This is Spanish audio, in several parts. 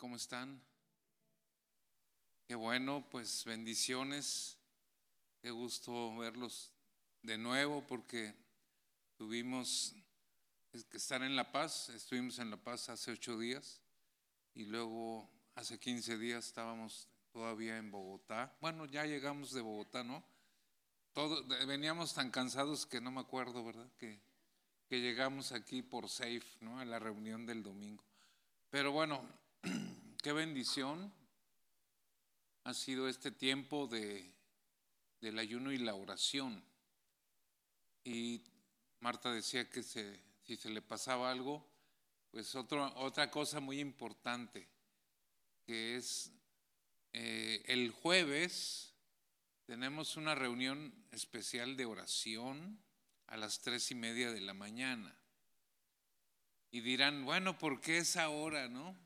¿Cómo están? Qué bueno, pues bendiciones. Qué gusto verlos de nuevo porque tuvimos que estar en La Paz. Estuvimos en La Paz hace ocho días y luego hace 15 días estábamos todavía en Bogotá. Bueno, ya llegamos de Bogotá, ¿no? Todo, veníamos tan cansados que no me acuerdo, ¿verdad? Que, que llegamos aquí por safe, ¿no? A la reunión del domingo. Pero bueno, qué bendición ha sido este tiempo de, del ayuno y la oración. Y Marta decía que si se le pasaba algo, pues otra cosa muy importante, que es eh, el jueves tenemos una reunión especial de oración a las tres y media de la mañana. Y dirán, bueno, ¿por qué esa hora, no?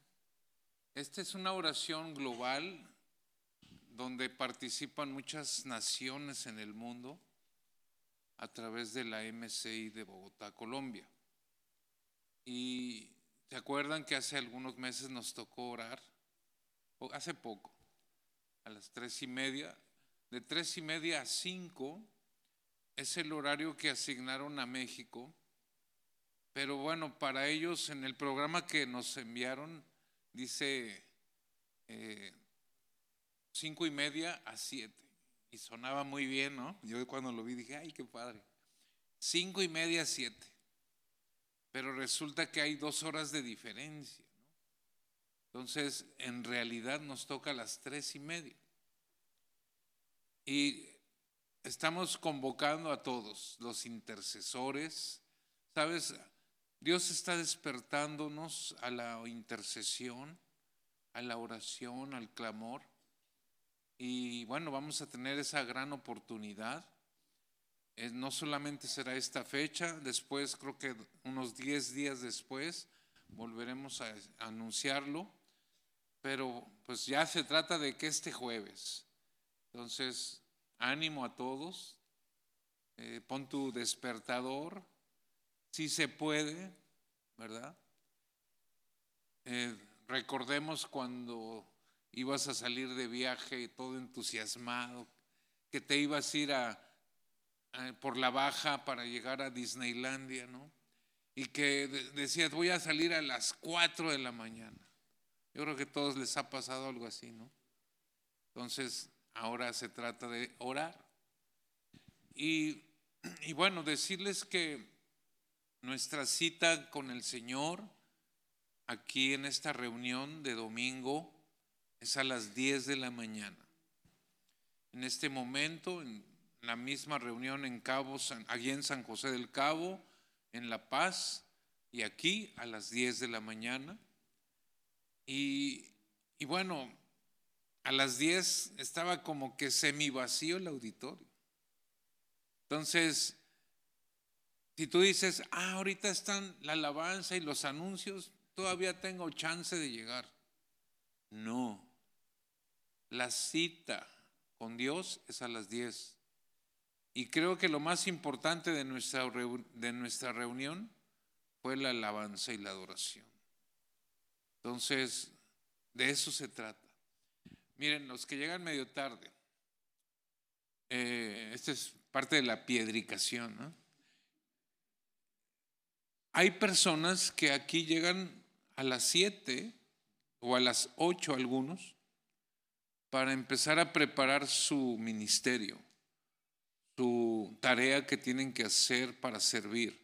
Esta es una oración global donde participan muchas naciones en el mundo a través de la MCI de Bogotá, Colombia. Y se acuerdan que hace algunos meses nos tocó orar, hace poco, a las tres y media, de tres y media a cinco, es el horario que asignaron a México. Pero bueno, para ellos en el programa que nos enviaron dice eh, cinco y media a siete. Y sonaba muy bien, ¿no? Yo cuando lo vi dije, ay, qué padre. Cinco y media a siete. Pero resulta que hay dos horas de diferencia. ¿no? Entonces, en realidad nos toca a las tres y media. Y estamos convocando a todos, los intercesores. ¿Sabes? Dios está despertándonos a la intercesión, a la oración, al clamor. Y bueno, vamos a tener esa gran oportunidad. no solamente será esta fecha, después creo que unos 10 días después volveremos a anunciarlo, pero pues ya se trata de que este jueves. Entonces, ánimo a todos, eh, pon tu despertador, si se puede, ¿verdad? Eh, recordemos cuando ibas a salir de viaje todo entusiasmado, que te ibas a ir a, por la baja para llegar a Disneylandia, ¿no? Y que decías, voy a salir a las 4 de la mañana. Yo creo que a todos les ha pasado algo así, ¿no? Entonces, ahora se trata de orar. Y, y bueno, decirles que nuestra cita con el Señor aquí en esta reunión de domingo es a las 10 de la mañana. En este momento, en la misma reunión en Cabo, allí en San José del Cabo, en La Paz, y aquí a las 10 de la mañana. Y, y bueno, a las 10 estaba como que semi vacío el auditorio. Entonces, si tú dices, ah, ahorita están la alabanza y los anuncios, todavía tengo chance de llegar. No. La cita con Dios es a las 10. Y creo que lo más importante de nuestra, de nuestra reunión fue la alabanza y la adoración. Entonces, de eso se trata. Miren, los que llegan medio tarde, eh, esta es parte de la piedricación, ¿no? Hay personas que aquí llegan a las 7 o a las 8 algunos para empezar a preparar su ministerio, su tarea que tienen que hacer para servir.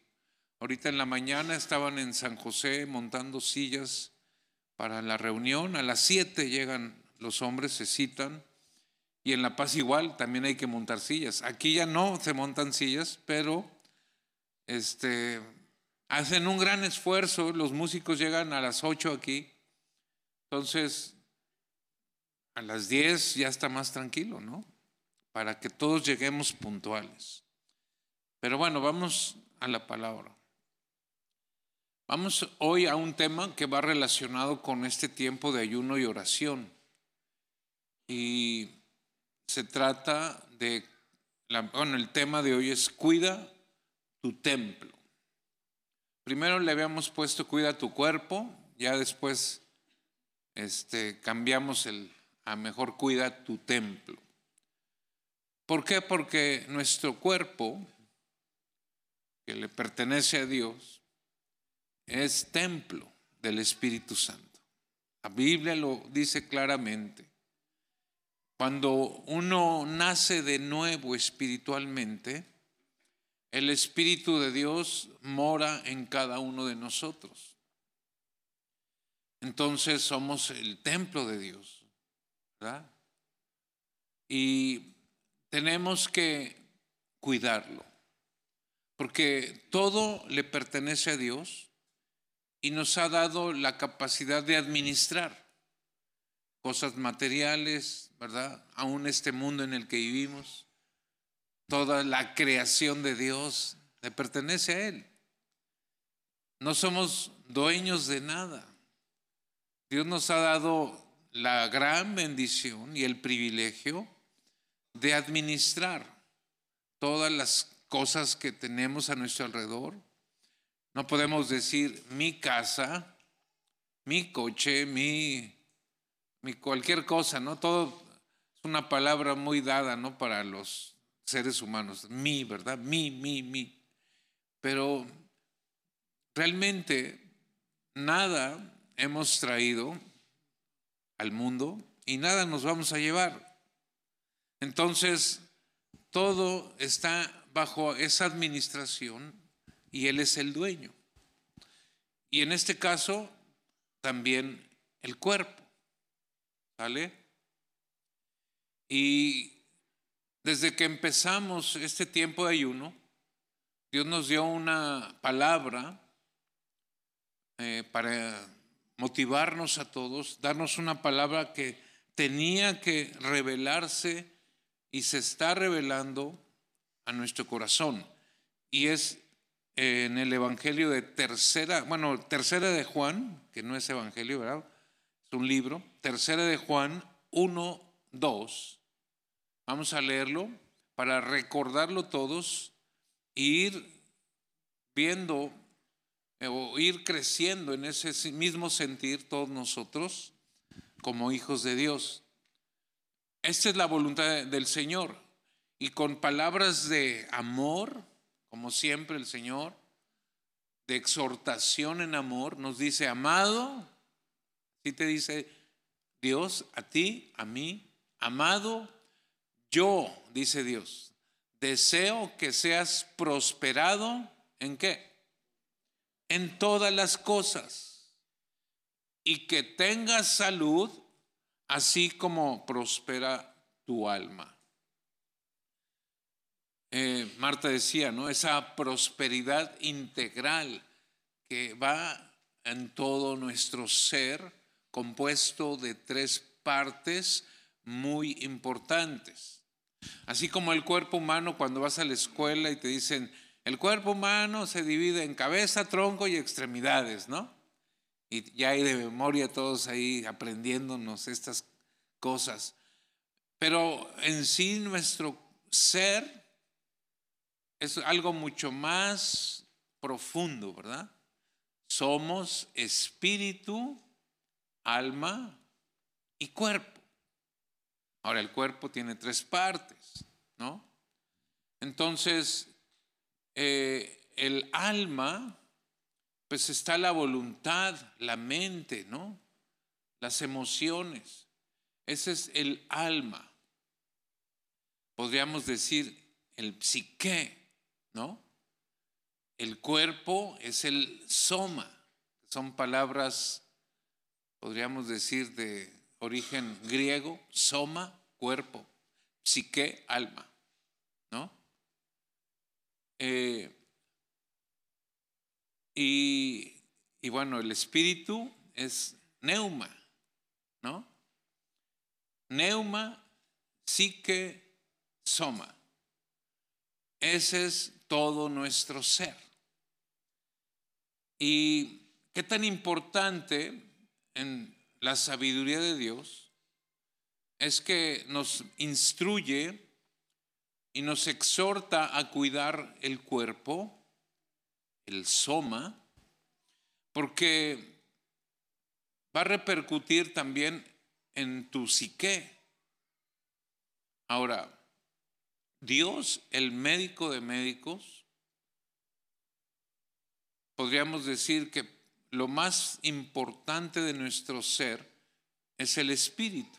Ahorita en la mañana estaban en San José montando sillas para la reunión, a las 7 llegan los hombres, se citan, y en La Paz igual, también hay que montar sillas. Aquí ya no se montan sillas, pero este, hacen un gran esfuerzo, los músicos llegan a las 8 aquí, entonces a las 10 ya está más tranquilo, ¿no? Para que todos lleguemos puntuales. Pero bueno, vamos a la palabra. Vamos hoy a un tema que va relacionado con este tiempo de ayuno y oración. Y se trata de, bueno, el tema de hoy es cuida tu templo. Primero le habíamos puesto cuida tu cuerpo, ya después este, cambiamos el a mejor cuida tu templo. ¿Por qué? Porque nuestro cuerpo, que le pertenece a Dios, es templo del Espíritu Santo. La Biblia lo dice claramente. Cuando uno nace de nuevo espiritualmente, el Espíritu de Dios mora en cada uno de nosotros. Entonces somos el templo de Dios. ¿verdad? Y tenemos que cuidarlo, porque todo le pertenece a Dios y nos ha dado la capacidad de administrar cosas materiales, ¿verdad? Aún este mundo en el que vivimos, toda la creación de Dios le pertenece a Él. No somos dueños de nada. Dios nos ha dado la gran bendición y el privilegio de administrar todas las cosas que tenemos a nuestro alrededor no podemos decir mi casa, mi coche, mi, mi cualquier cosa, ¿no? Todo es una palabra muy dada, ¿no? Para los seres humanos. Mi, ¿verdad? Mi, mi, mi. Pero realmente nada hemos traído al mundo y nada nos vamos a llevar. Entonces, todo está bajo esa administración y Él es el dueño. Y en este caso, también el cuerpo. ¿Sale? Y desde que empezamos este tiempo de ayuno, Dios nos dio una palabra eh, para motivarnos a todos, darnos una palabra que tenía que revelarse y se está revelando a nuestro corazón. Y es en el Evangelio de tercera, bueno, tercera de Juan, que no es Evangelio, ¿verdad? Es un libro, tercera de Juan 1, 2. Vamos a leerlo para recordarlo todos e ir viendo eh, o ir creciendo en ese mismo sentir todos nosotros como hijos de Dios. Esta es la voluntad del Señor. Y con palabras de amor, como siempre el Señor, de exhortación en amor, nos dice, amado, si te dice Dios a ti, a mí, amado, yo, dice Dios, deseo que seas prosperado en qué? En todas las cosas y que tengas salud, así como prospera tu alma. Eh, Marta decía, ¿no? Esa prosperidad integral que va en todo nuestro ser, compuesto de tres partes muy importantes. Así como el cuerpo humano, cuando vas a la escuela y te dicen, el cuerpo humano se divide en cabeza, tronco y extremidades, ¿no? Y ya hay de memoria todos ahí aprendiéndonos estas cosas. Pero en sí nuestro ser es algo mucho más profundo, ¿verdad? Somos espíritu, alma y cuerpo. Ahora, el cuerpo tiene tres partes, ¿no? Entonces, eh, el alma, pues está la voluntad, la mente, ¿no? Las emociones. Ese es el alma. Podríamos decir el psique, ¿no? El cuerpo es el soma, son palabras, podríamos decir, de origen griego, soma, cuerpo, psique, alma, ¿no? Eh, y, y bueno, el espíritu es neuma, ¿no? Neuma, psique, soma. Ese es todo nuestro ser. Y qué tan importante en la sabiduría de Dios es que nos instruye y nos exhorta a cuidar el cuerpo, el soma, porque va a repercutir también en tu psique. Ahora, Dios, el médico de médicos, podríamos decir que lo más importante de nuestro ser es el espíritu.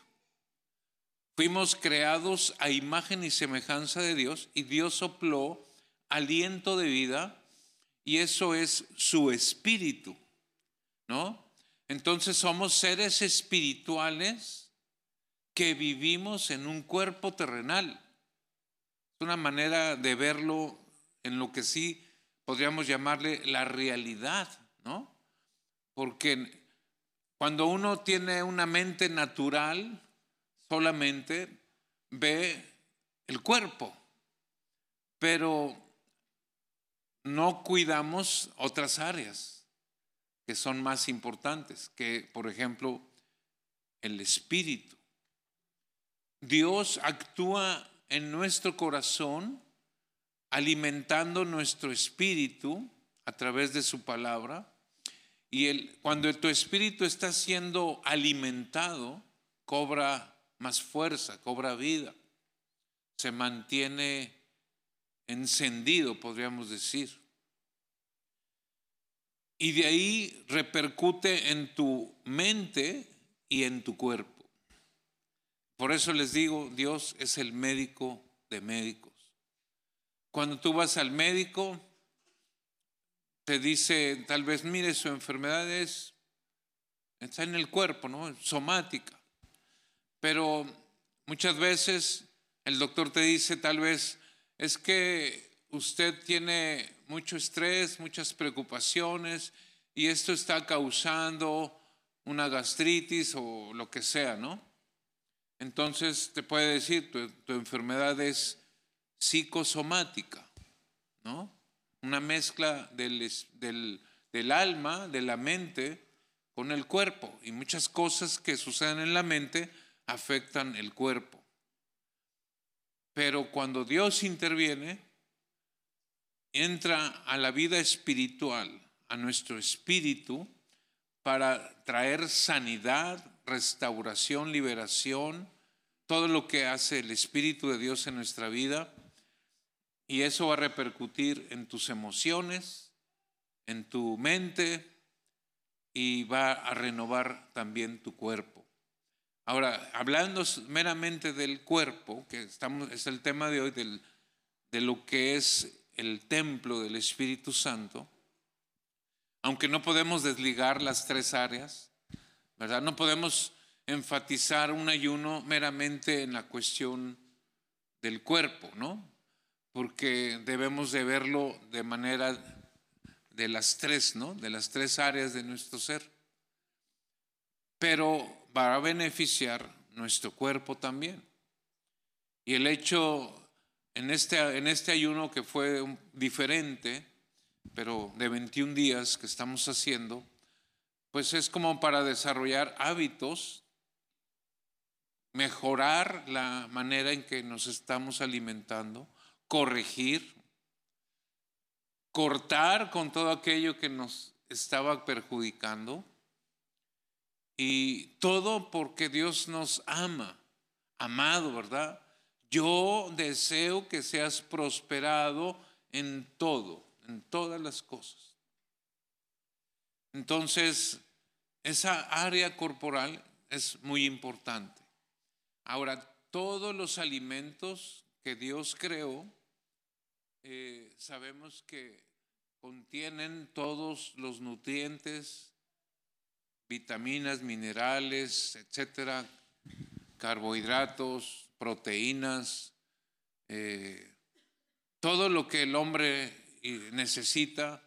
Fuimos creados a imagen y semejanza de Dios y Dios sopló aliento de vida y eso es su espíritu, ¿no? Entonces somos seres espirituales que vivimos en un cuerpo terrenal. Es una manera de verlo en lo que sí podríamos llamarle la realidad, ¿no? Porque cuando uno tiene una mente natural, solamente ve el cuerpo, pero no cuidamos otras áreas que son más importantes, que por ejemplo el espíritu. Dios actúa en nuestro corazón alimentando nuestro espíritu a través de su palabra. Y el, cuando tu espíritu está siendo alimentado, cobra más fuerza, cobra vida, se mantiene encendido, podríamos decir. Y de ahí repercute en tu mente y en tu cuerpo. Por eso les digo, Dios es el médico de médicos. Cuando tú vas al médico, te dice, tal vez, mire, su enfermedad es, está en el cuerpo, ¿no? Somática. Pero muchas veces el doctor te dice tal vez, es que usted tiene mucho estrés, muchas preocupaciones y esto está causando una gastritis o lo que sea, ¿no? Entonces te puede decir, tu, enfermedad es psicosomática, ¿no? Una mezcla del, del alma, de la mente, con el cuerpo y muchas cosas que suceden en la mente afectan el cuerpo. Pero cuando Dios interviene, entra a la vida espiritual, a nuestro espíritu, para traer sanidad, restauración, liberación, todo lo que hace el Espíritu de Dios en nuestra vida. Y eso va a repercutir en tus emociones, en tu mente y va a renovar también tu cuerpo. Ahora, hablando meramente del cuerpo, que es el tema de hoy, de lo que es el templo del Espíritu Santo, aunque no podemos desligar las tres áreas, ¿verdad? No podemos enfatizar un ayuno meramente en la cuestión del cuerpo, ¿no? Porque debemos de verlo de manera de las tres, ¿no? De las tres áreas de nuestro ser. Pero va a beneficiar nuestro cuerpo también. Y el hecho en este, en este ayuno que fue diferente, pero de 21 días que estamos haciendo, pues es como para desarrollar hábitos, mejorar la manera en que nos estamos alimentando, corregir, cortar con todo aquello que nos estaba perjudicando y todo porque Dios nos ama, amado, ¿verdad? Yo deseo que seas prosperado en todo, en todas las cosas. Entonces, esa área corporal es muy importante. Ahora, todos los alimentos que Dios creó, eh, sabemos que contienen todos los nutrientes vitaminas, minerales, etcétera, carbohidratos, proteínas, eh, todo lo que el hombre necesita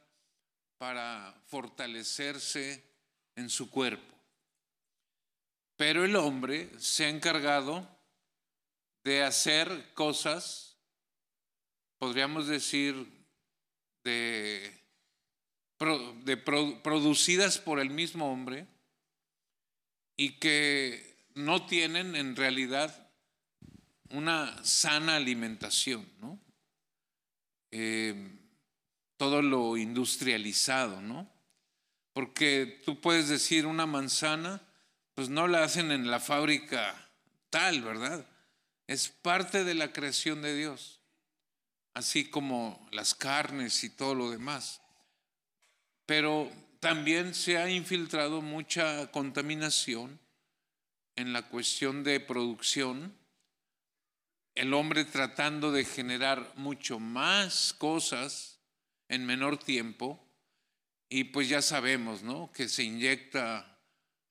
para fortalecerse en su cuerpo. Pero el hombre se ha encargado de hacer cosas, podríamos decir, de, producidas por el mismo hombre, y que no tienen en realidad una sana alimentación, ¿no? Eh, todo lo industrializado, ¿no? Porque tú puedes decir una manzana, pues no la hacen en la fábrica tal, ¿verdad? Es parte de la creación de Dios, así como las carnes y todo lo demás. Pero también se ha infiltrado mucha contaminación en la cuestión de producción, el hombre tratando de generar mucho más cosas en menor tiempo, y pues ya sabemos, ¿no? Que se inyecta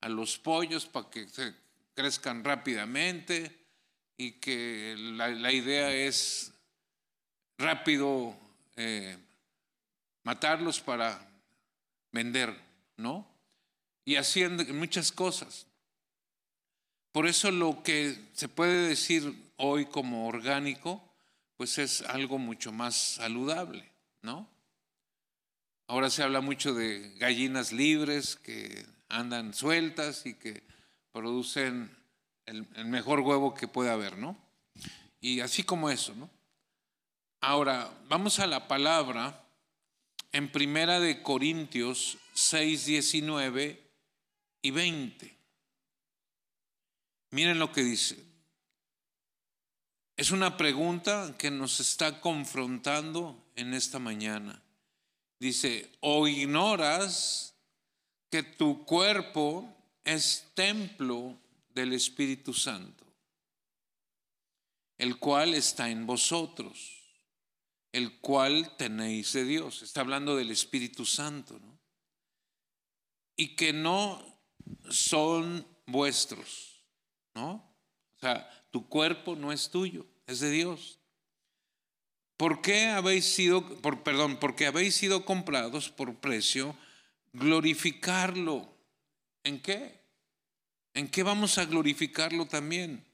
a los pollos para que se crezcan rápidamente y que la, idea es rápido eh, matarlos para vender, ¿no? Y haciendo muchas cosas. Por eso lo que se puede decir hoy como orgánico, pues es algo mucho más saludable, ¿no? Ahora se habla mucho de gallinas libres que andan sueltas y que producen el, el mejor huevo que puede haber, ¿no? Y así como eso, ¿no? Ahora, vamos a la palabra en Primera de Corintios 6, 19 y 20. Miren lo que dice. Es una pregunta que nos está confrontando en esta mañana. Dice, o ignoras que tu cuerpo es templo del Espíritu Santo, el cual está en vosotros el cual tenéis de Dios. Está hablando del Espíritu Santo, ¿no? Y que no son vuestros, ¿no? O sea, tu cuerpo no es tuyo, es de Dios. ¿Por qué habéis sido, por, perdón, porque habéis sido comprados por precio, glorificarlo? ¿En qué? ¿En qué vamos a glorificarlo también?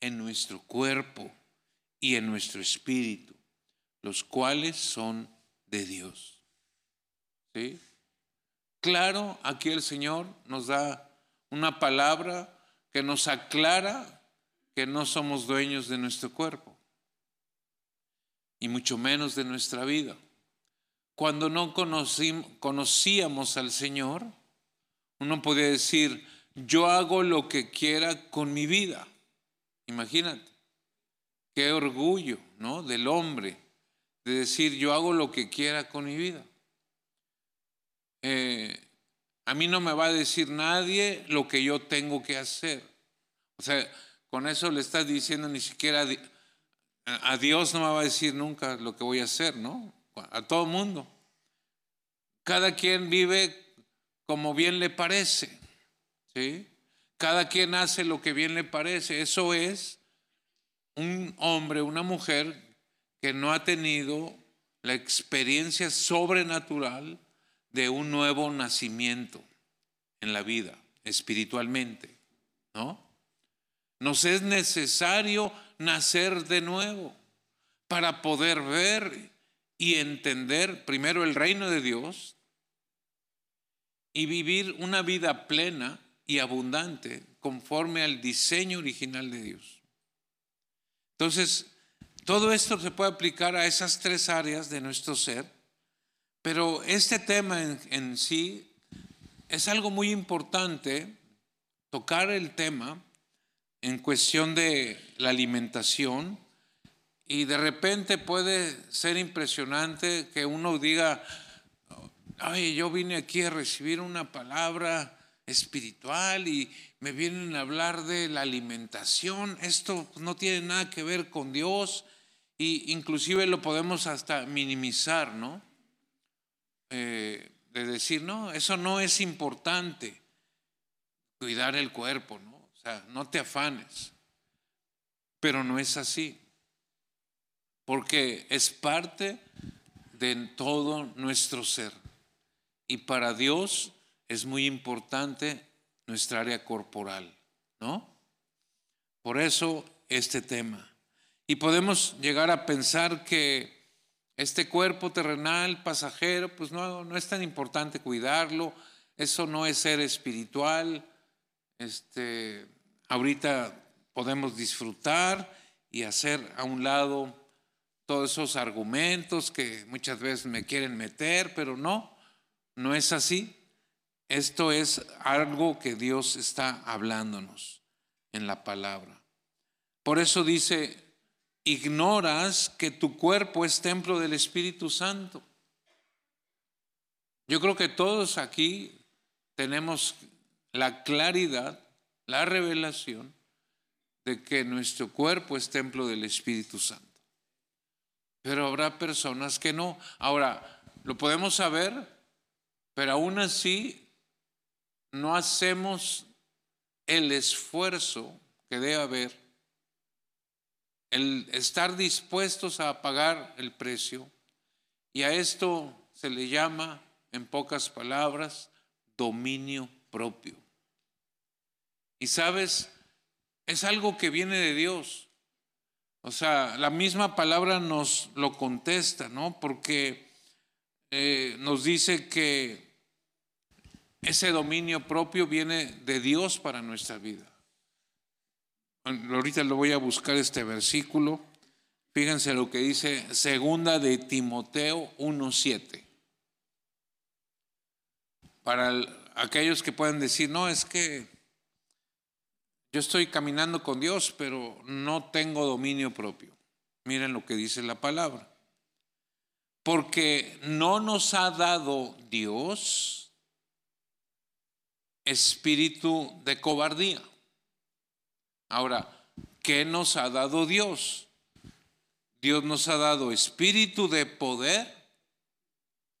En nuestro cuerpo y en nuestro espíritu los cuales son de Dios. ¿Sí? Claro, aquí el Señor nos da una palabra que nos aclara que no somos dueños de nuestro cuerpo y mucho menos de nuestra vida. Cuando no conocíamos al Señor, uno podía decir, yo hago lo que quiera con mi vida. Imagínate, qué orgullo, ¿no? Del hombre de decir yo hago lo que quiera con mi vida. Eh, a mí no me va a decir nadie lo que yo tengo que hacer. O sea, con eso le estás diciendo ni siquiera a Dios no me va a decir nunca lo que voy a hacer, ¿no? A todo mundo. Cada quien vive como bien le parece, ¿sí? Cada quien hace lo que bien le parece. Eso es un hombre, una mujer que no ha tenido la experiencia sobrenatural de un nuevo nacimiento en la vida, espiritualmente, ¿no? Nos es necesario nacer de nuevo para poder ver y entender primero el reino de Dios y vivir una vida plena y abundante conforme al diseño original de Dios. Entonces, todo esto se puede aplicar a esas tres áreas de nuestro ser, pero este tema en, sí es algo muy importante, tocar el tema en cuestión de la alimentación y de repente puede ser impresionante que uno diga, ay, yo vine aquí a recibir una palabra espiritual y me vienen a hablar de la alimentación, esto no tiene nada que ver con Dios, y inclusive lo podemos hasta minimizar, ¿no? Eh, de decir, no, eso no es importante, cuidar el cuerpo, ¿no? O sea, no te afanes. Pero no es así, porque es parte de todo nuestro ser. Y para Dios es muy importante nuestra área corporal, ¿no? Por eso este tema. Y podemos llegar a pensar que este cuerpo terrenal, pasajero, pues no, no es tan importante cuidarlo, eso no es ser espiritual. Este, ahorita podemos disfrutar y hacer a un lado todos esos argumentos que muchas veces me quieren meter, pero no, no es así. Esto es algo que Dios está hablándonos en la palabra. Por eso dice, ignoras que tu cuerpo es templo del Espíritu Santo. Yo creo que todos aquí tenemos la claridad, la revelación de que nuestro cuerpo es templo del Espíritu Santo. Pero habrá personas que no. Ahora, lo podemos saber, pero aún así no hacemos el esfuerzo que debe haber, el estar dispuestos a pagar el precio. Y a esto se le llama, en pocas palabras, dominio propio. Y sabes, es algo que viene de Dios. O sea, la misma palabra nos lo contesta, ¿no? Porque eh, nos dice que ese dominio propio viene de Dios para nuestra vida. Ahorita lo voy a buscar este versículo. Fíjense lo que dice segunda de Timoteo 1.7. Para aquellos que pueden decir, no, es que yo estoy caminando con Dios, pero no tengo dominio propio. Miren lo que dice la palabra. Porque no nos ha dado Dios espíritu de cobardía. Ahora, ¿qué nos ha dado Dios? Dios nos ha dado espíritu de poder,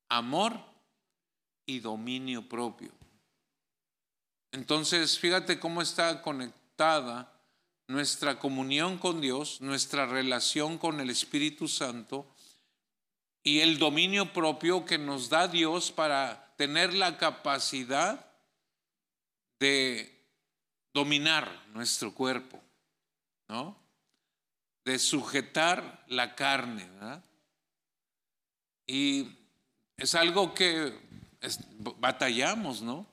amor y dominio propio. Entonces, fíjate cómo está conectado nuestra comunión con Dios, nuestra relación con el Espíritu Santo y el dominio propio que nos da Dios para tener la capacidad de dominar nuestro cuerpo, ¿no? De sujetar la carne, Y es algo que batallamos, ¿no?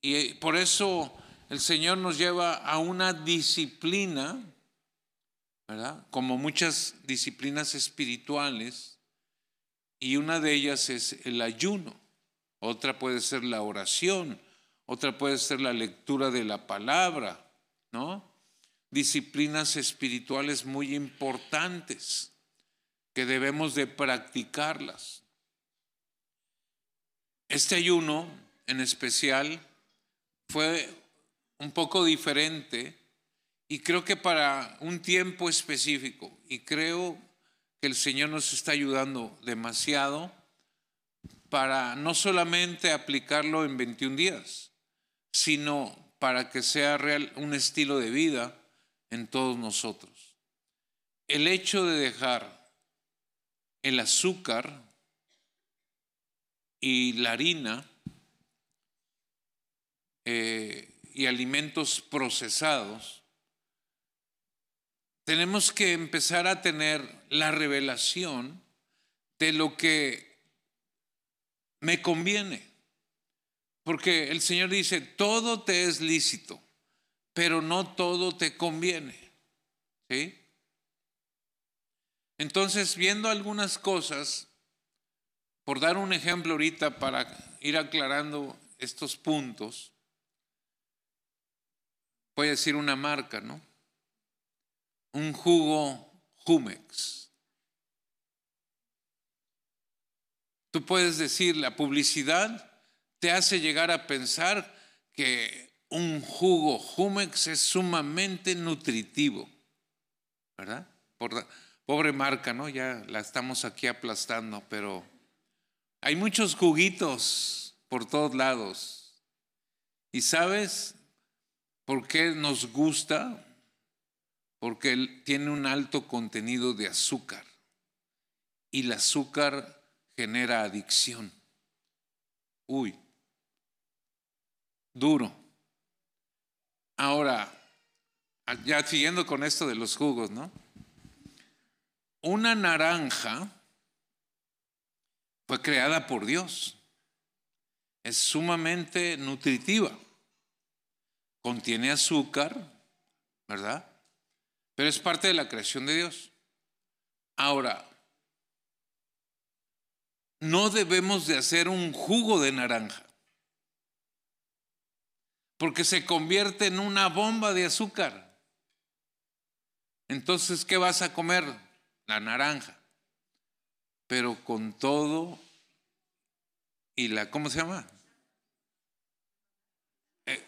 Y por eso el Señor nos lleva a una disciplina, ¿verdad? Como muchas disciplinas espirituales, y una de ellas es el ayuno, otra puede ser la oración, otra puede ser la lectura de la palabra, ¿no? Disciplinas espirituales muy importantes que debemos de practicarlas. Este ayuno en especial fue un poco diferente y creo que para un tiempo específico. Y creo que el Señor nos está ayudando demasiado para no solamente aplicarlo en 21 días, sino para que sea real un estilo de vida en todos nosotros. El hecho de dejar el azúcar y la harina eh, y alimentos procesados, tenemos que empezar a tener la revelación de lo que me conviene. Porque el Señor dice, todo te es lícito, pero no todo te conviene. ¿Sí? Entonces, viendo algunas cosas, por dar un ejemplo ahorita para ir aclarando estos puntos, voy a decir una marca, ¿no? Un jugo Jumex. Tú puedes decir, la publicidad te hace llegar a pensar que un jugo Jumex es sumamente nutritivo, ¿verdad? pobre marca, ¿no? Ya la estamos aquí aplastando, pero hay muchos juguitos por todos lados. Y sabes, ¿Por qué nos gusta? Porque tiene un alto contenido de azúcar y el azúcar genera adicción. Uy, duro. Ahora, ya siguiendo con esto de los jugos, ¿no? Una naranja fue creada por Dios. Es sumamente nutritiva contiene azúcar, ¿verdad? Pero es parte de la creación de Dios. Ahora, no debemos de hacer un jugo de naranja. Porque se convierte en una bomba de azúcar. Entonces, ¿qué vas a comer? La naranja. Pero con todo y la, ¿cómo se llama? Eh,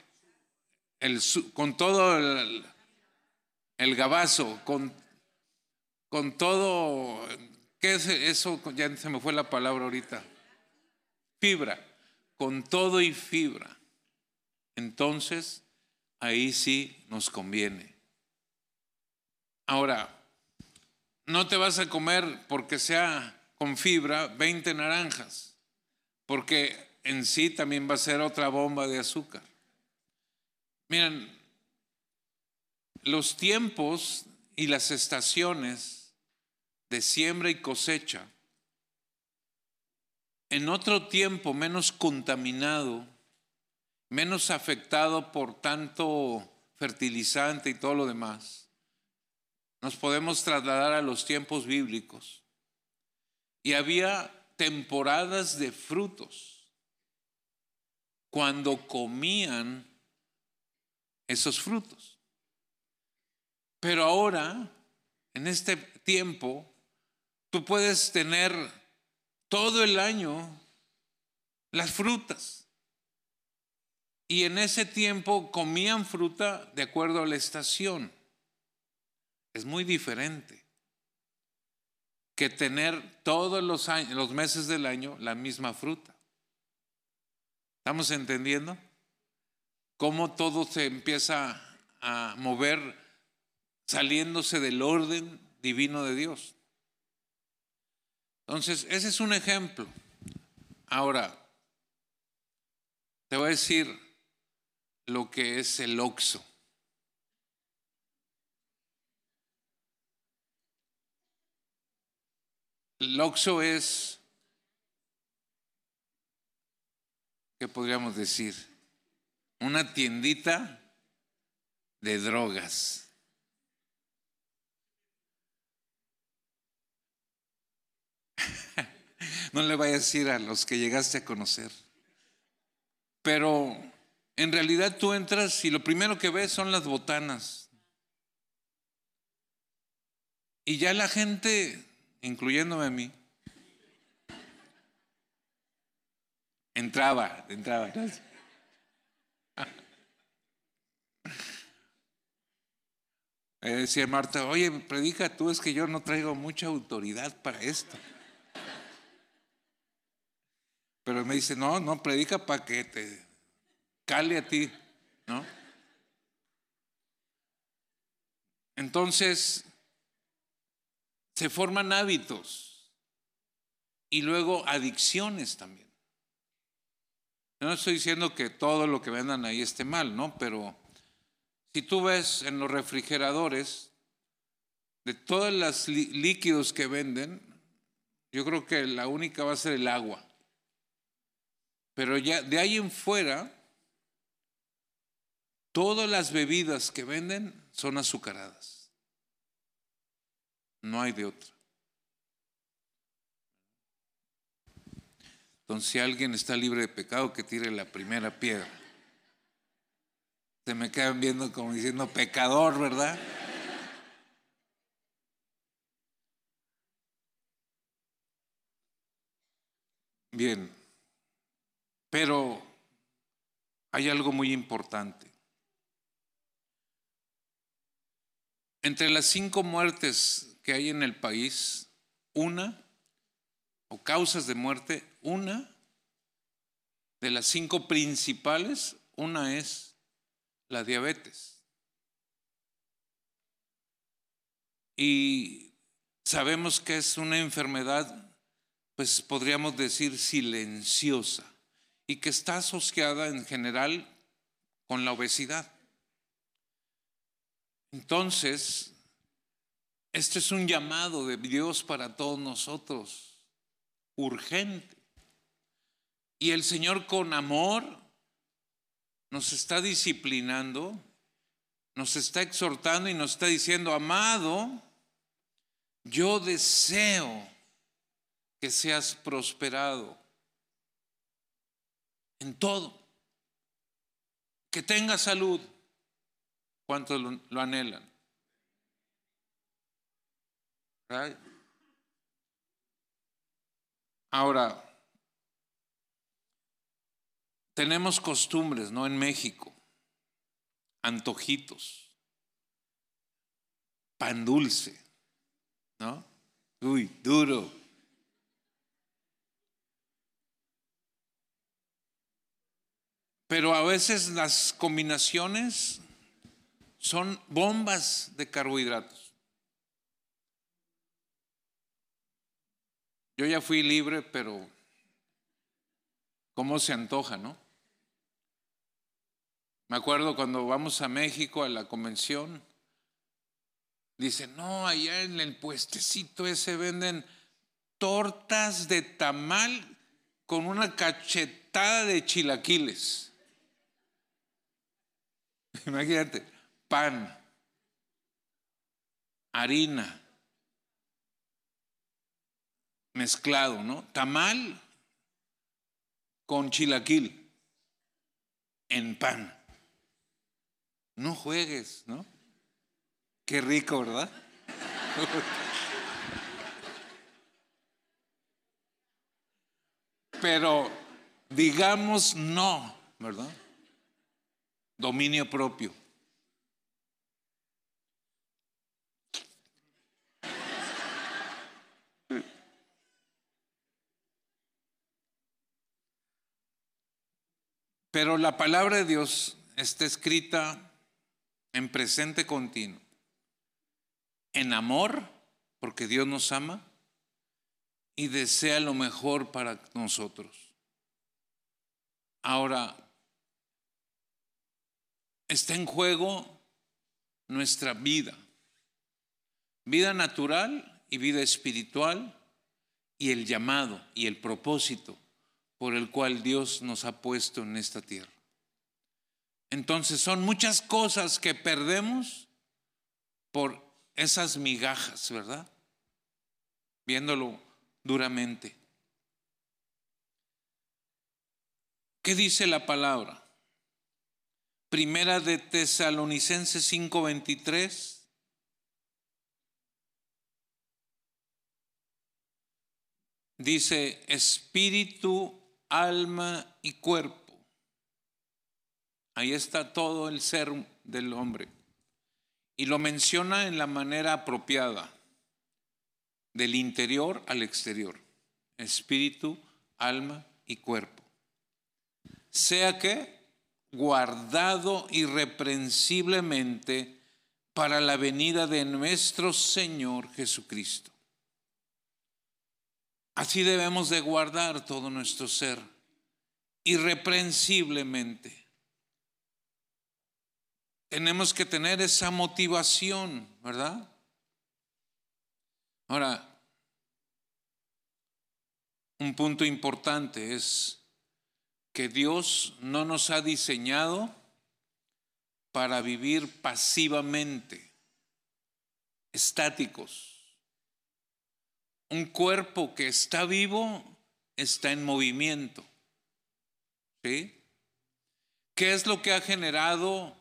el, con todo el, el gabazo, con, con todo, ¿qué es eso? Ya se me fue la palabra ahorita. Fibra, con todo y fibra. Entonces, ahí sí nos conviene. Ahora, no te vas a comer porque sea con fibra 20 naranjas, porque en sí también va a ser otra bomba de azúcar. Miren, los tiempos y las estaciones de siembra y cosecha, en otro tiempo menos contaminado, menos afectado por tanto fertilizante y todo lo demás, nos podemos trasladar a los tiempos bíblicos. Y había temporadas de frutos cuando comían esos frutos. Pero ahora, en este tiempo, tú puedes tener todo el año las frutas. Y en ese tiempo comían fruta de acuerdo a la estación. Es muy diferente que tener todos los, años, los meses del año la misma fruta. ¿Estamos entendiendo? Cómo todo se empieza a mover saliéndose del orden divino de Dios. Entonces, ese es un ejemplo. Ahora, te voy a decir lo que es el oxo. El oxo es, ¿qué podríamos decir? Una tiendita de drogas. no le vayas a decir a los que llegaste a conocer. Pero en realidad tú entras y lo primero que ves son las botanas. Y ya la gente, incluyéndome a mí, entraba, entraba. decía Marta, oye, predica tú, es que yo no traigo mucha autoridad para esto. Pero me dice, no, no, predica para que te cale a ti, ¿no? Entonces, se forman hábitos y luego adicciones también. no estoy diciendo que todo lo que vendan ahí esté mal, ¿no? Pero si tú ves en los refrigeradores, de todos los líquidos que venden, yo creo que la única va a ser el agua. Pero ya de ahí en fuera, todas las bebidas que venden son azucaradas. No hay de otra. Entonces, si alguien está libre de pecado, que tire la primera piedra. Se me quedan viendo como diciendo pecador, ¿verdad? Bien. Pero hay algo muy importante. Entre las cinco muertes que hay en el país, una, o causas de muerte, una de las cinco principales, una es la diabetes. Y sabemos que es una enfermedad, pues podríamos decir, silenciosa y que está asociada en general con la obesidad. Entonces, este es un llamado de Dios para todos nosotros, urgente. Y el Señor con amor nos está disciplinando, nos está exhortando y nos está diciendo, amado, yo deseo que seas prosperado en todo. que tenga salud. ¿Cuántos lo, lo anhelan? Ahora, tenemos costumbres, ¿no? En México, antojitos, pan dulce, ¿no? Uy, duro. Pero a veces las combinaciones son bombas de carbohidratos. Yo ya fui libre, pero cómo se antoja, ¿no? Me acuerdo cuando vamos a México a la convención, dice, no, allá en el puestecito ese venden tortas de tamal con una cachetada de chilaquiles. Imagínate, pan, harina, mezclado, ¿no? Tamal con chilaquil en pan. No juegues, ¿no? Qué rico, ¿verdad? Pero digamos no, ¿verdad? Dominio propio. Pero la palabra de Dios está escrita en presente continuo, en amor, porque Dios nos ama y desea lo mejor para nosotros. Ahora, está en juego nuestra vida, vida natural y vida espiritual y el llamado y el propósito por el cual Dios nos ha puesto en esta tierra. Entonces son muchas cosas que perdemos por esas migajas, ¿verdad? Viéndolo duramente. ¿Qué dice la palabra? Primera de Tesalonicenses 5:23. Dice espíritu, alma y cuerpo Ahí está todo el ser del hombre. Y lo menciona en la manera apropiada, del interior al exterior, espíritu, alma y cuerpo. Sea que guardado irreprensiblemente para la venida de nuestro Señor Jesucristo. Así debemos de guardar todo nuestro ser, irreprensiblemente tenemos que tener esa motivación, ¿verdad? Ahora, un punto importante es que Dios no nos ha diseñado para vivir pasivamente, estáticos. Un cuerpo que está vivo está en movimiento. ¿Sí? ¿Qué es lo que ha generado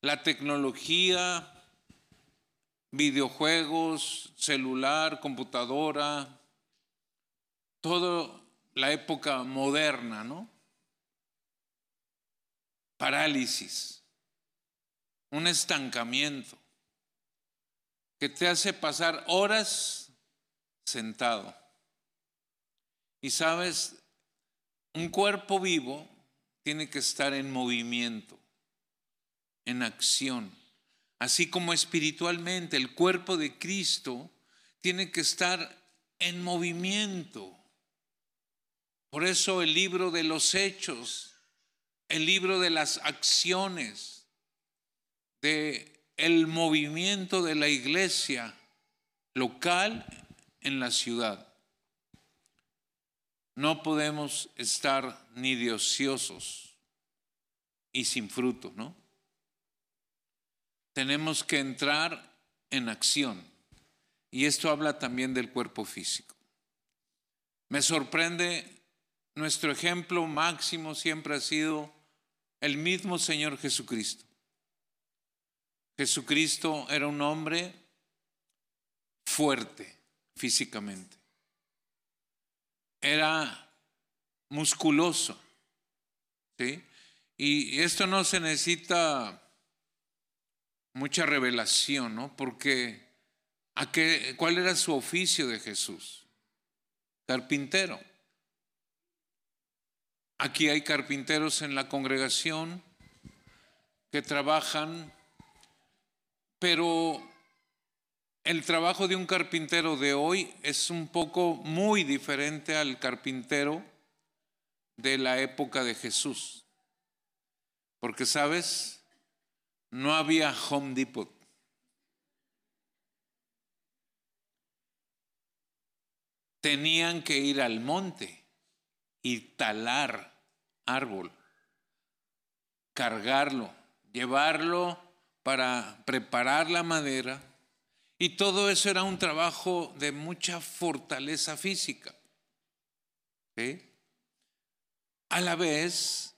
la tecnología, videojuegos, celular, computadora, toda la época moderna, ¿no? Parálisis, un estancamiento que te hace pasar horas sentado. Y sabes, un cuerpo vivo tiene que estar en movimiento en acción. Así como espiritualmente el cuerpo de Cristo tiene que estar en movimiento. Por eso el libro de los hechos, el libro de las acciones, de el movimiento de la iglesia local en la ciudad. No podemos estar ni de ociosos y sin fruto, ¿no? tenemos que entrar en acción. Y esto habla también del cuerpo físico. Me sorprende, nuestro ejemplo máximo siempre ha sido el mismo Señor Jesucristo. Jesucristo era un hombre fuerte físicamente. Era musculoso. ¿sí? Y esto no se necesita mucha revelación, ¿no? Porque ¿a qué, ¿cuál era su oficio de Jesús? Carpintero. Aquí hay carpinteros en la congregación que trabajan, pero el trabajo de un carpintero de hoy es un poco muy diferente al carpintero de la época de Jesús. Porque, ¿sabes? No había Home Depot. Tenían que ir al monte y talar árbol, cargarlo, llevarlo para preparar la madera. Y todo eso era un trabajo de mucha fortaleza física. A la vez,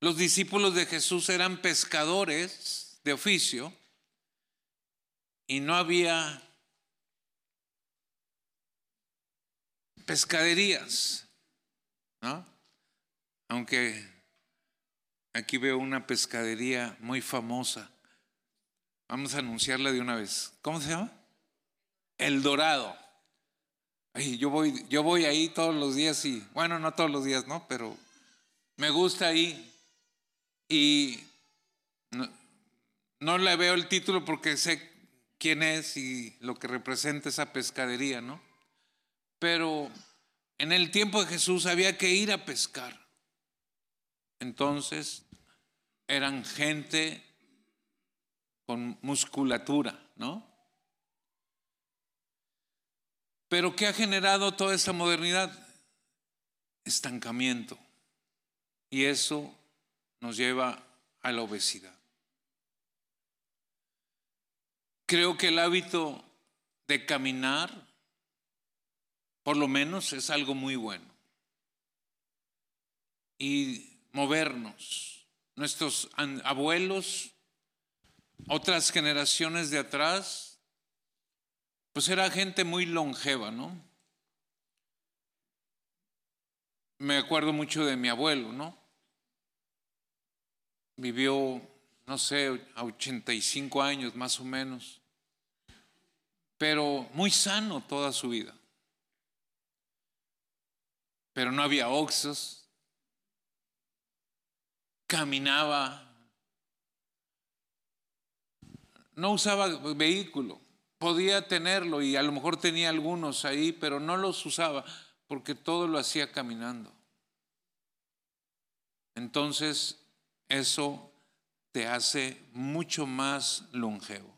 los discípulos de Jesús eran pescadores de oficio y no había pescaderías, ¿no? Aunque aquí veo una pescadería muy famosa. Vamos a anunciarla de una vez. ¿Cómo se llama? El Dorado. yo voy, yo voy ahí todos los días y, bueno, no todos los días, ¿no? Pero me gusta ahí y no, no, le veo el título porque sé quién es y lo que representa esa pescadería, ¿no? Pero en el tiempo de Jesús había que ir a pescar. Entonces eran gente con musculatura, ¿no? Pero ¿qué ha generado toda esta modernidad? Estancamiento. Y eso nos lleva a la obesidad. Creo que el hábito de caminar, por lo menos, es algo muy bueno. Y movernos. Nuestros abuelos, otras generaciones de atrás, pues era gente muy longeva, ¿no? Me acuerdo mucho de mi abuelo, ¿no? Vivió, no sé, a 85 años más o menos, pero muy sano toda su vida. Pero no había oxos, caminaba, no usaba vehículo, podía tenerlo y a lo mejor tenía algunos ahí, pero no los usaba porque todo lo hacía caminando. Entonces, eso te hace mucho más longevo.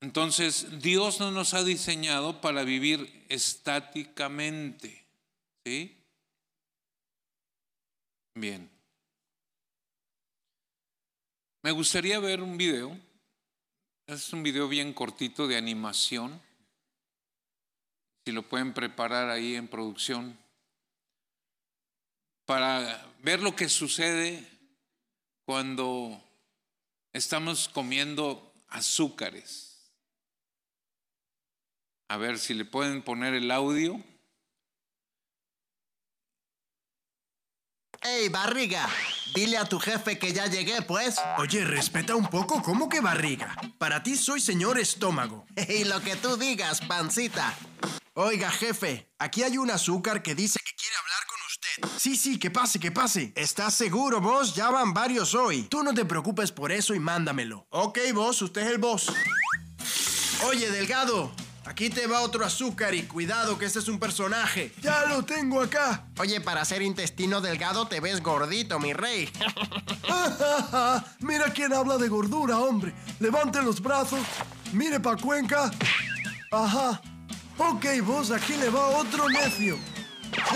Entonces, Dios no nos ha diseñado para vivir estáticamente. ¿Sí? Bien. Me gustaría ver un video. Es un video bien cortito de animación. Si lo pueden preparar ahí en producción para ver lo que sucede cuando estamos comiendo azúcares. A ver si le pueden poner el audio. ¡Ey, barriga! Dile a tu jefe que ya llegué, pues. Oye, respeta un poco, ¿cómo que barriga? Para ti soy señor estómago. Y lo que tú digas, pancita. Oiga, jefe, aquí hay un azúcar que dice que quiere hablar con Sí, sí, que pase, que pase. ¿Estás seguro, vos? Ya van varios hoy. Tú no te preocupes por eso y mándamelo. Ok, vos, usted es el boss. Oye, Delgado, Aquí te va otro azúcar y cuidado que este es un personaje. Ya lo tengo acá. Oye, para ser intestino delgado te ves gordito, mi rey. Mira quién habla de gordura, hombre. Levante los brazos. Mire pa' Cuenca. Ajá. Ok, vos, aquí le va otro necio.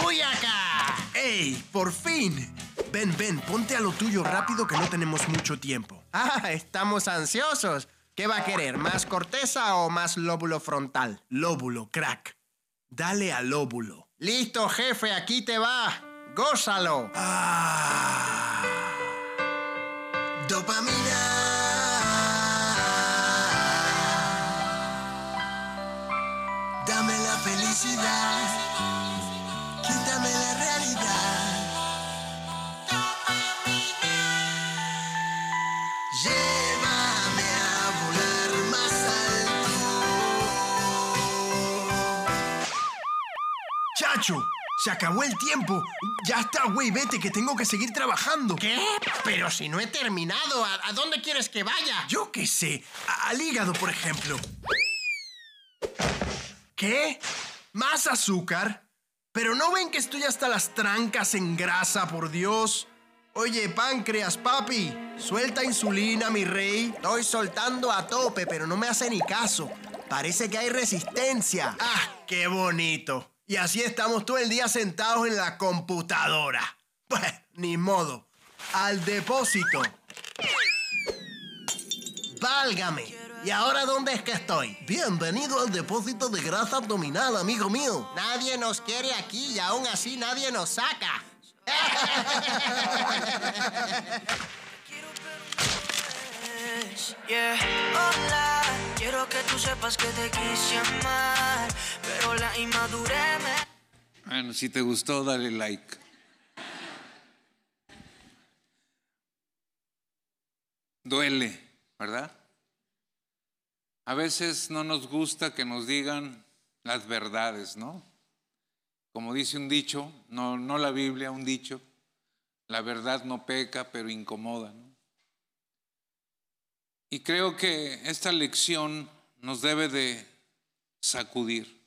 ¡Uy acá! ¡Ey! ¡Por fin! Ven, ven, ponte a lo tuyo rápido que no tenemos mucho tiempo. Ah, estamos ansiosos. ¿Qué va a querer? ¿Más corteza o más lóbulo frontal? Lóbulo, crack. Dale al lóbulo. Listo, jefe, aquí te va. Gózalo. Ah. Dopamina. Dame la felicidad. Se acabó el tiempo. Ya está, güey, vete que tengo que seguir trabajando. ¿Qué? Pero si no he terminado, ¿a, a dónde quieres que vaya? Yo qué sé, a- al hígado, por ejemplo. ¿Qué? ¿Más azúcar? Pero no ven que estoy hasta las trancas en grasa, por Dios. Oye, páncreas, papi, suelta insulina, mi rey. Estoy soltando a tope, pero no me hace ni caso. Parece que hay resistencia. Ah, qué bonito. Y así estamos todo el día sentados en la computadora. Pues, ni modo. Al depósito. Válgame. ¿Y ahora dónde es que estoy? Bienvenido al depósito de grasa abdominal, amigo mío. Nadie nos quiere aquí y aún así nadie nos saca. Hola, quiero que tú sepas que te quise amar, pero la inmadurez. Bueno, si te gustó, dale like. Duele, ¿verdad? A veces no nos gusta que nos digan las verdades, ¿no? Como dice un dicho, no, no la Biblia, un dicho, la verdad no peca, pero incomoda, ¿no? Y creo que esta lección nos debe de sacudir.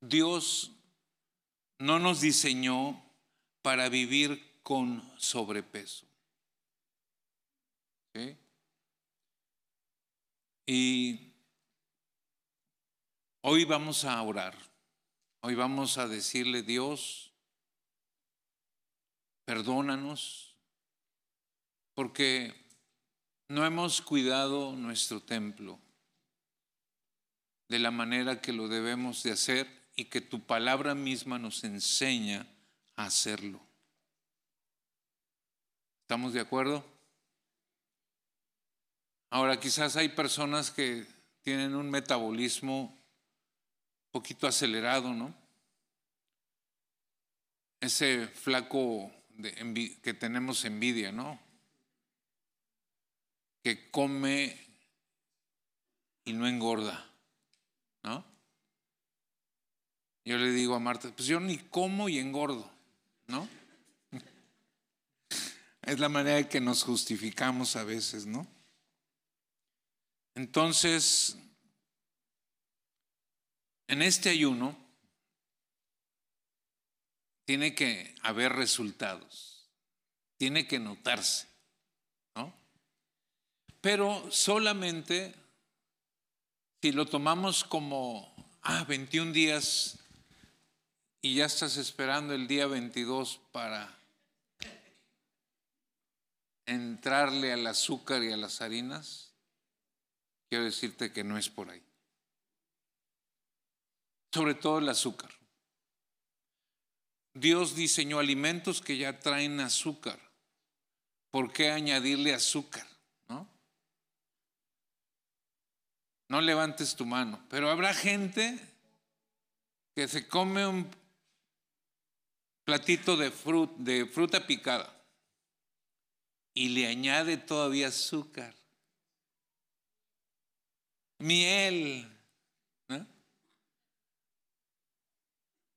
Dios no nos diseñó para vivir con sobrepeso. Y hoy vamos a orar. Hoy vamos a decirle, Dios, perdónanos, porque no hemos cuidado nuestro templo de la manera que lo debemos de hacer y que tu palabra misma nos enseña a hacerlo. ¿Estamos de acuerdo? Ahora, quizás hay personas que tienen un metabolismo un poquito acelerado, ¿no? Ese flaco que tenemos envidia, ¿no? Que come y no engorda, ¿no? Yo le digo a Marta, pues yo ni como y engordo, ¿no? Es la manera en que nos justificamos a veces, ¿no? Entonces, en este ayuno tiene que haber resultados, tiene que notarse, ¿no? Pero solamente si lo tomamos como, ah, 21 días y ya estás esperando el día 22 para entrarle al azúcar y a las harinas, quiero decirte que no es por ahí. Sobre todo el azúcar. Dios diseñó alimentos que ya traen azúcar. ¿Por qué añadirle azúcar? ¿No? No levantes tu mano. Pero habrá gente que se come un platito de, frut- de fruta picada y le añade todavía azúcar, miel,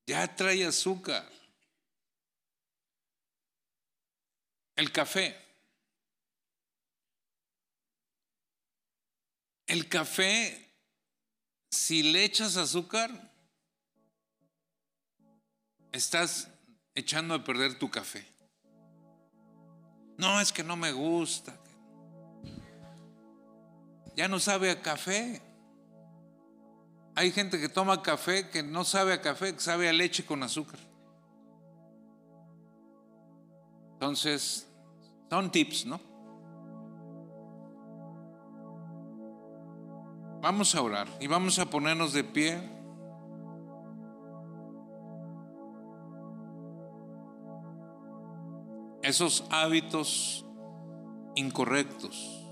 ya trae azúcar. El café. El café, si le echas azúcar, estás echando a perder tu café. No, es que no me gusta. Ya no sabe a café. Hay gente que toma café que no sabe a café, que sabe a leche con azúcar. Entonces, son tips, ¿no? Vamos a orar y vamos a ponernos de pie. esos hábitos incorrectos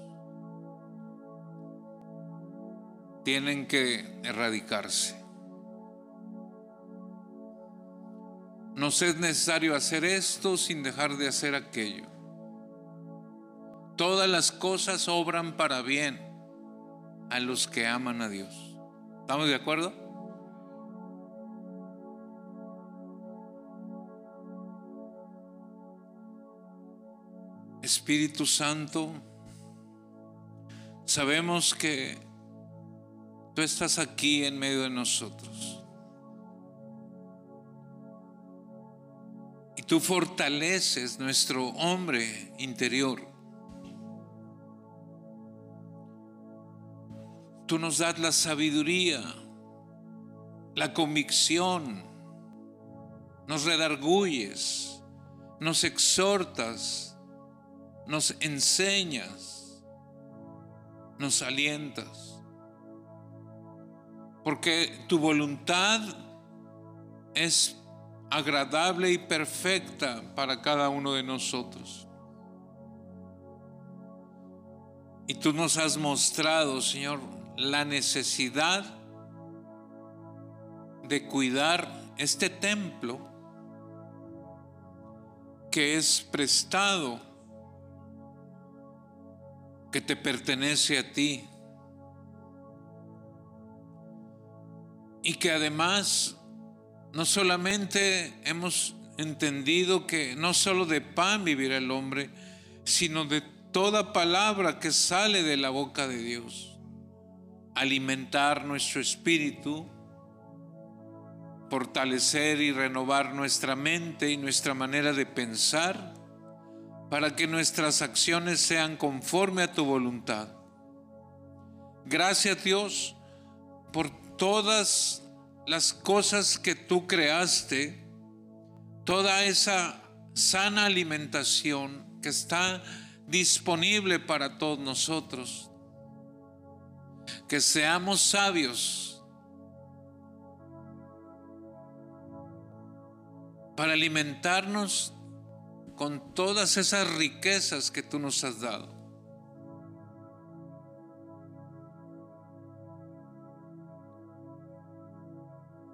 tienen que erradicarse. Nos es necesario hacer esto sin dejar de hacer aquello. Todas las cosas obran para bien a los que aman a Dios. ¿Estamos de acuerdo? Espíritu Santo, sabemos que tú estás aquí en medio de nosotros. Y tú fortaleces nuestro hombre interior. Tú nos das la sabiduría, la convicción, nos redarguyes, nos exhortas, nos enseñas, nos alientas porque tu voluntad es agradable y perfecta para cada uno de nosotros. Y tú nos has mostrado, Señor, la necesidad de cuidar este templo que es prestado, que te pertenece a ti. y que además no solamente hemos entendido que no solo de pan vivirá el hombre, sino de toda palabra que sale de la boca de Dios. Alimentar nuestro espíritu, fortalecer y renovar nuestra mente y nuestra manera de pensar para que nuestras acciones sean conforme a tu voluntad. Gracias Dios por todas las cosas que tú creaste, toda esa sana alimentación que está disponible para todos nosotros. Que seamos sabios para alimentarnos con todas esas riquezas que tú nos has dado.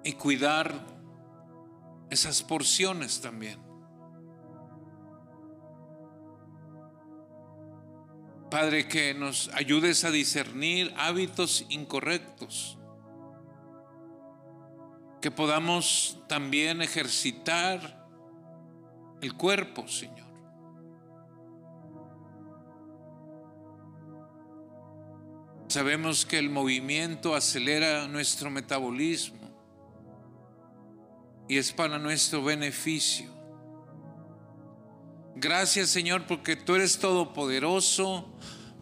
y cuidar esas porciones también. Padre, que nos ayudes a discernir hábitos incorrectos, que podamos también ejercitar el cuerpo, Señor. Sabemos que el movimiento acelera nuestro metabolismo y es para nuestro beneficio. Gracias Señor porque tú eres todopoderoso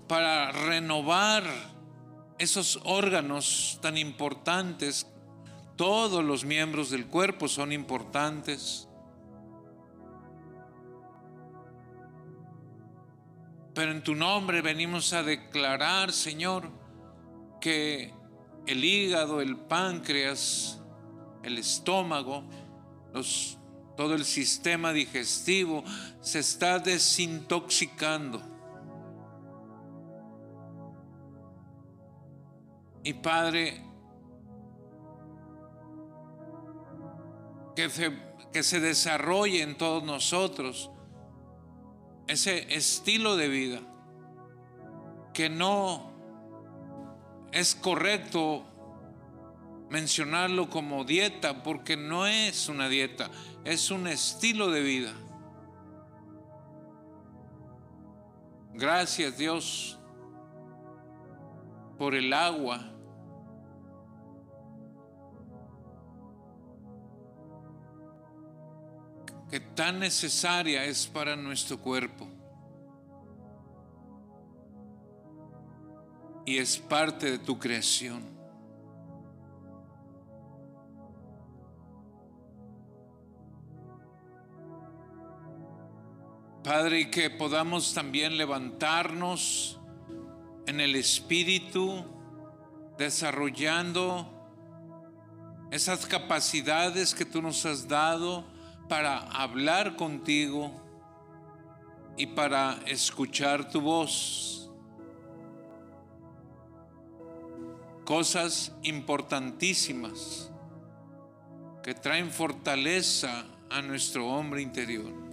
para renovar esos órganos tan importantes. Todos los miembros del cuerpo son importantes. Pero en tu nombre venimos a declarar, Señor, que el hígado, el páncreas, el estómago, todo el sistema digestivo se está desintoxicando. Y Padre, que se, que se desarrolle en todos nosotros ese estilo de vida que no es correcto mencionarlo como dieta porque no es una dieta, es un estilo de vida. Gracias Dios por el agua. que tan necesaria es para nuestro cuerpo. Y es parte de tu creación. Padre, y que podamos también levantarnos en el Espíritu, desarrollando esas capacidades que tú nos has dado para hablar contigo, y para escuchar tu voz. Cosas importantísimas que traen fortaleza a nuestro hombre interior.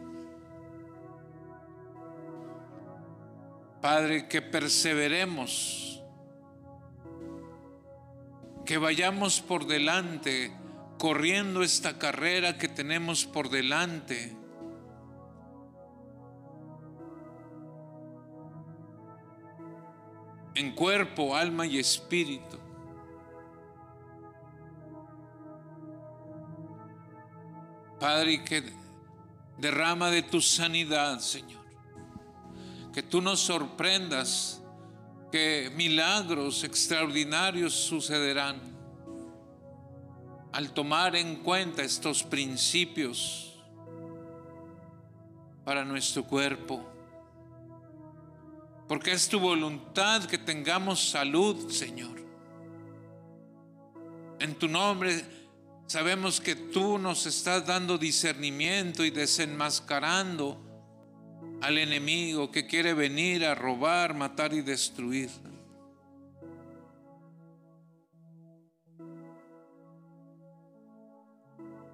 Padre, que perseveremos, que vayamos por delante, corriendo esta carrera que tenemos por delante. En cuerpo, alma y espíritu. Padre, que derrama de tu sanidad, Señor. Que tú nos sorprendas, que milagros extraordinarios sucederán al tomar en cuenta estos principios para nuestro cuerpo. Porque es tu voluntad que tengamos salud, Señor. En tu nombre Sabemos que tú nos estás dando discernimiento y desenmascarando al enemigo que quiere venir a robar, matar y destruir.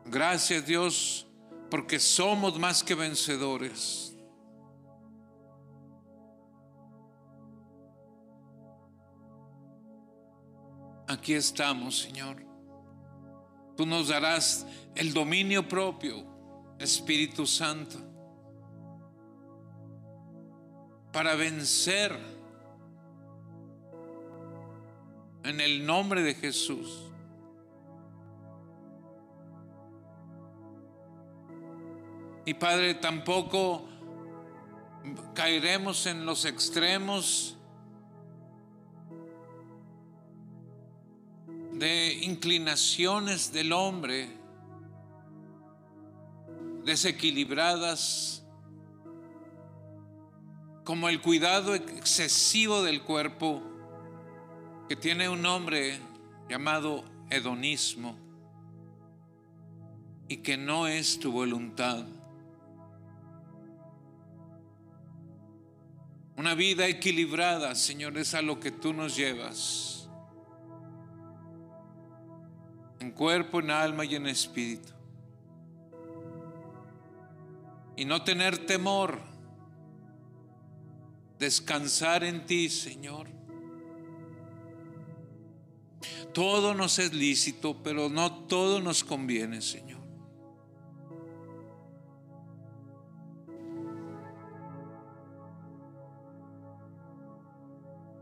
Gracias Dios porque somos más que vencedores. Aquí estamos, Señor. Tú nos darás el dominio propio, Espíritu Santo, para vencer en el nombre de Jesús. Y Padre, tampoco caeremos en los extremos de inclinaciones del hombre desequilibradas, como el cuidado excesivo del cuerpo, que tiene un nombre llamado hedonismo, y que no es tu voluntad. Una vida equilibrada, Señor, es a lo que tú nos llevas. en cuerpo, en alma y en espíritu. Y no tener temor, descansar en ti, Señor. Todo nos es lícito, pero no todo nos conviene, Señor.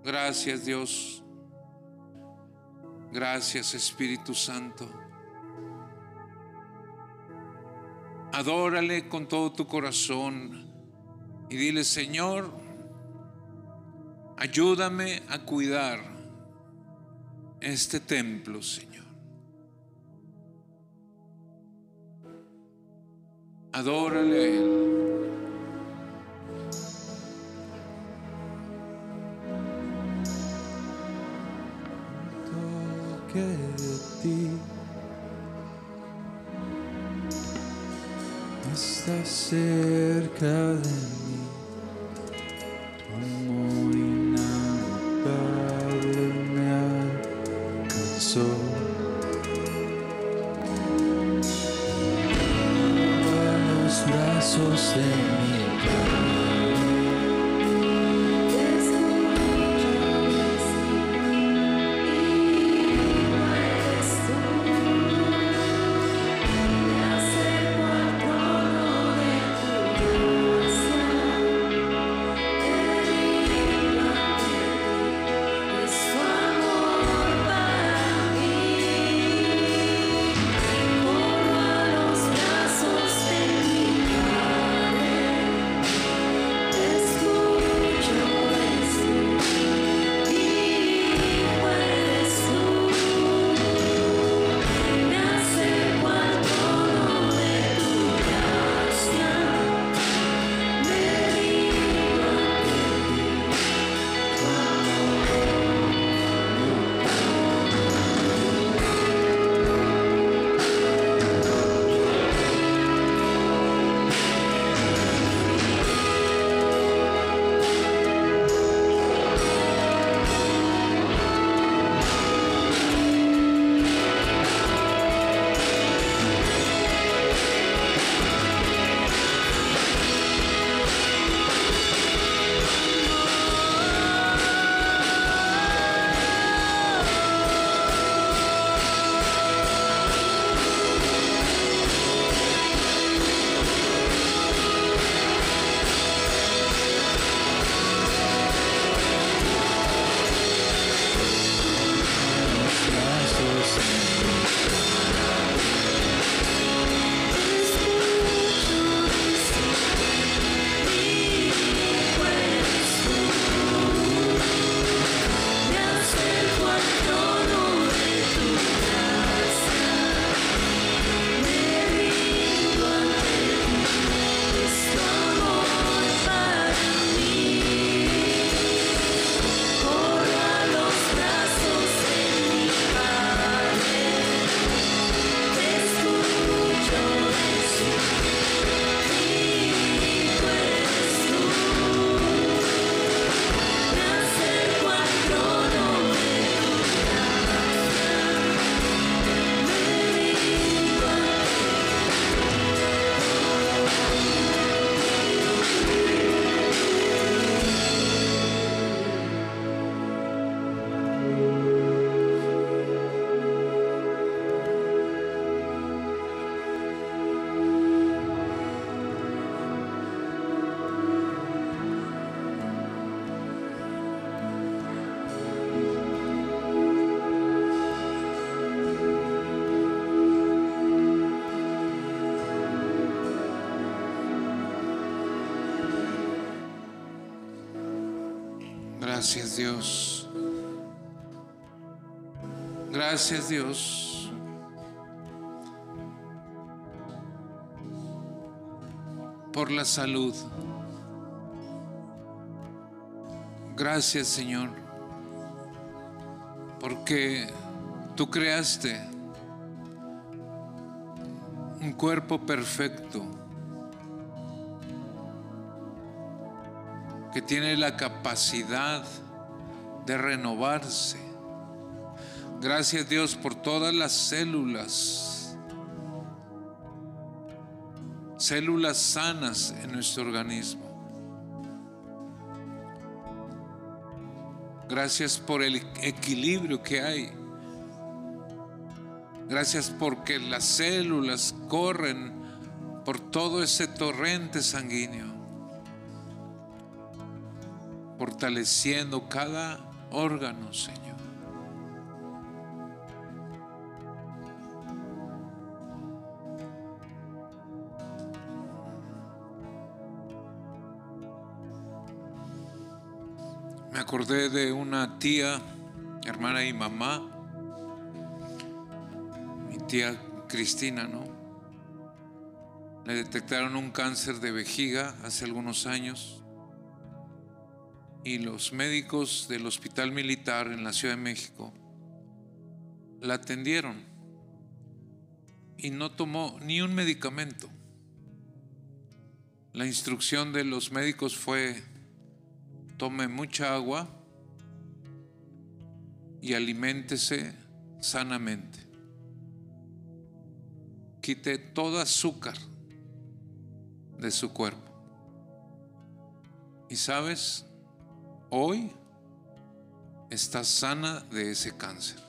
Gracias Dios Gracias Espíritu Santo. Adórale con todo tu corazón y dile, Señor, ayúdame a cuidar este templo, Señor. Adórale a Él. cerca de mí, Gracias Dios. Gracias Dios. Por la salud. Gracias Señor. Porque tú creaste un cuerpo perfecto tiene la capacidad de renovarse. Gracias Dios por todas las células, células sanas en nuestro organismo. Gracias por el equilibrio que hay. Gracias porque las células corren por todo ese torrente sanguíneo, fortaleciendo cada órgano, Señor. Me acordé de una tía, hermana y mamá, mi tía Cristina, ¿no? Le detectaron un cáncer de vejiga hace algunos años y los médicos del Hospital Militar en la Ciudad de México la atendieron y no tomó ni un medicamento. La instrucción de los médicos fue tome mucha agua y aliméntese sanamente. Quite todo azúcar de su cuerpo. Y sabes, hoy está sana de ese cáncer.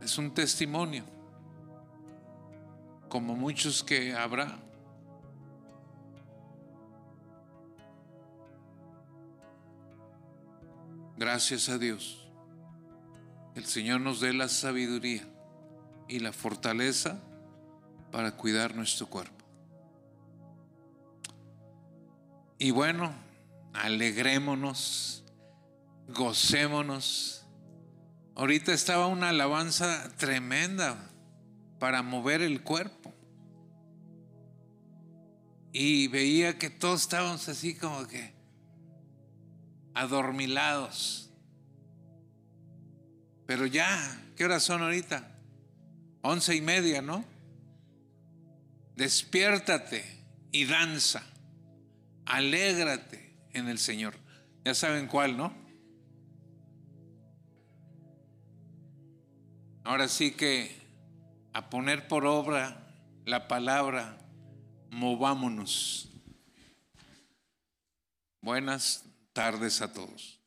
Es un testimonio, como muchos que habrá. Gracias a Dios. El Señor nos dé la sabiduría y la fortaleza para cuidar nuestro cuerpo. Y bueno, alegrémonos, gocémonos. Ahorita estaba una alabanza tremenda para mover el cuerpo. Y veía que todos estábamos así como que adormilados. Pero ya, ¿qué horas son ahorita? Once y media, ¿no? Despiértate y danza. Alégrate en el Señor. Ya saben cuál, ¿no? Ahora sí que a poner por obra la palabra, movámonos. Buenas tardes a todos.